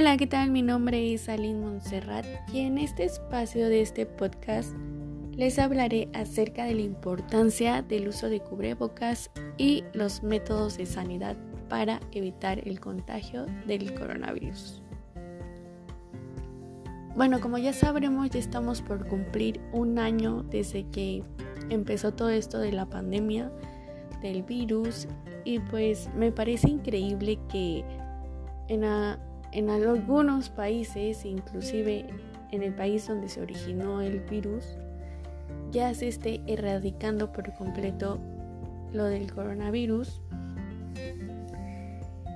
Hola, ¿qué tal? Mi nombre es Aline Montserrat y en este espacio de este podcast les hablaré acerca de la importancia del uso de cubrebocas y los métodos de sanidad para evitar el contagio del coronavirus. Bueno, como ya sabremos, ya estamos por cumplir un año desde que empezó todo esto de la pandemia del virus y pues me parece increíble que en, en algunos países, inclusive en el país donde se originó el virus, ya se esté erradicando por completo lo del coronavirus.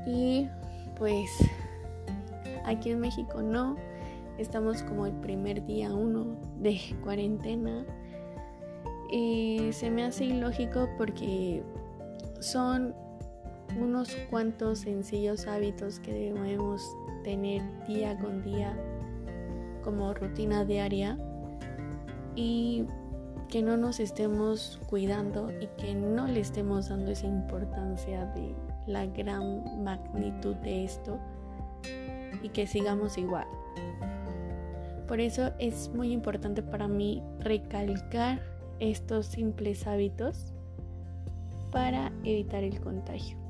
Y pues aquí en México no, estamos como el primer día uno de cuarentena. Y se me hace ilógico porque son unos cuantos sencillos hábitos que debemos tener día con día como rutina diaria y que no nos estemos cuidando y que no le estemos dando esa importancia de la gran magnitud de esto y que sigamos igual. Por eso es muy importante para mí recalcar estos simples hábitos para evitar el contagio.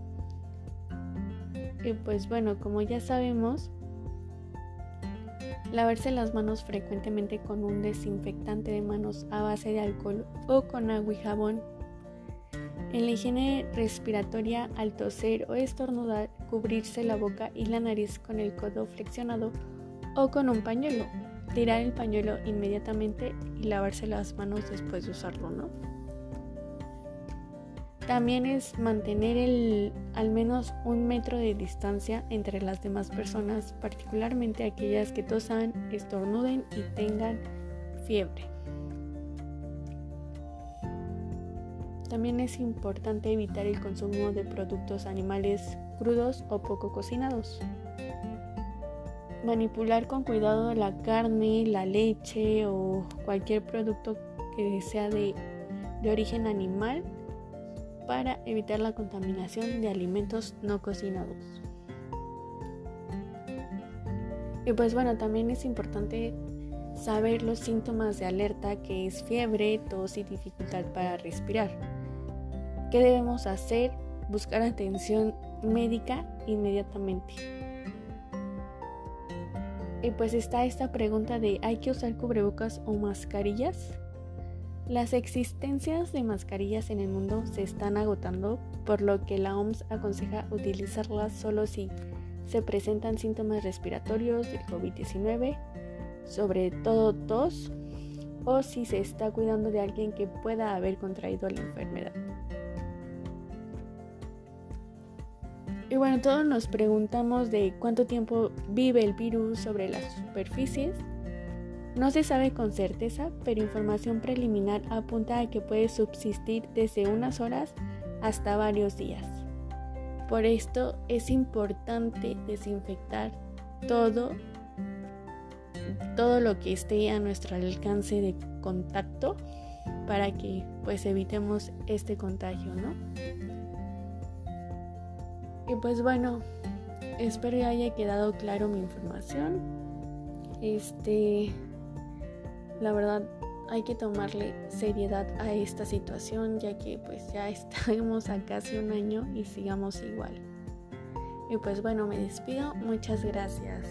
Y pues bueno, como ya sabemos, lavarse las manos frecuentemente con un desinfectante de manos a base de alcohol o con agua y jabón. En la higiene respiratoria, al toser o estornudar, cubrirse la boca y la nariz con el codo flexionado o con un pañuelo. Tirar el pañuelo inmediatamente y lavarse las manos después de usarlo, ¿no? También es mantener al menos un metro de distancia entre las demás personas, particularmente aquellas que tosan, estornuden y tengan fiebre. También es importante evitar el consumo de productos animales crudos o poco cocinados. Manipular con cuidado la carne, la leche o cualquier producto que sea de origen animal para evitar la contaminación de alimentos no cocinados. Y pues bueno, también es importante saber los síntomas de alerta que es fiebre, tos y dificultad para respirar. ¿Qué debemos hacer? Buscar atención médica inmediatamente. Y pues está esta pregunta de ¿hay que usar cubrebocas o mascarillas? Las existencias de mascarillas en el mundo se están agotando, por lo que la OMS aconseja utilizarlas solo si se presentan síntomas respiratorios del COVID-19, sobre todo tos, o si se está cuidando de alguien que pueda haber contraído la enfermedad. Y bueno, todos nos preguntamos de cuánto tiempo vive el virus sobre las superficies no se sabe con certeza, pero información preliminar apunta a que puede subsistir desde unas horas hasta varios días. Por esto es importante desinfectar todo todo lo que esté a nuestro alcance de contacto para que pues evitemos este contagio, ¿no? Y pues bueno, espero que haya quedado claro mi información. Este la verdad hay que tomarle seriedad a esta situación ya que pues ya estamos a casi un año y sigamos igual. Y pues bueno, me despido. Muchas gracias.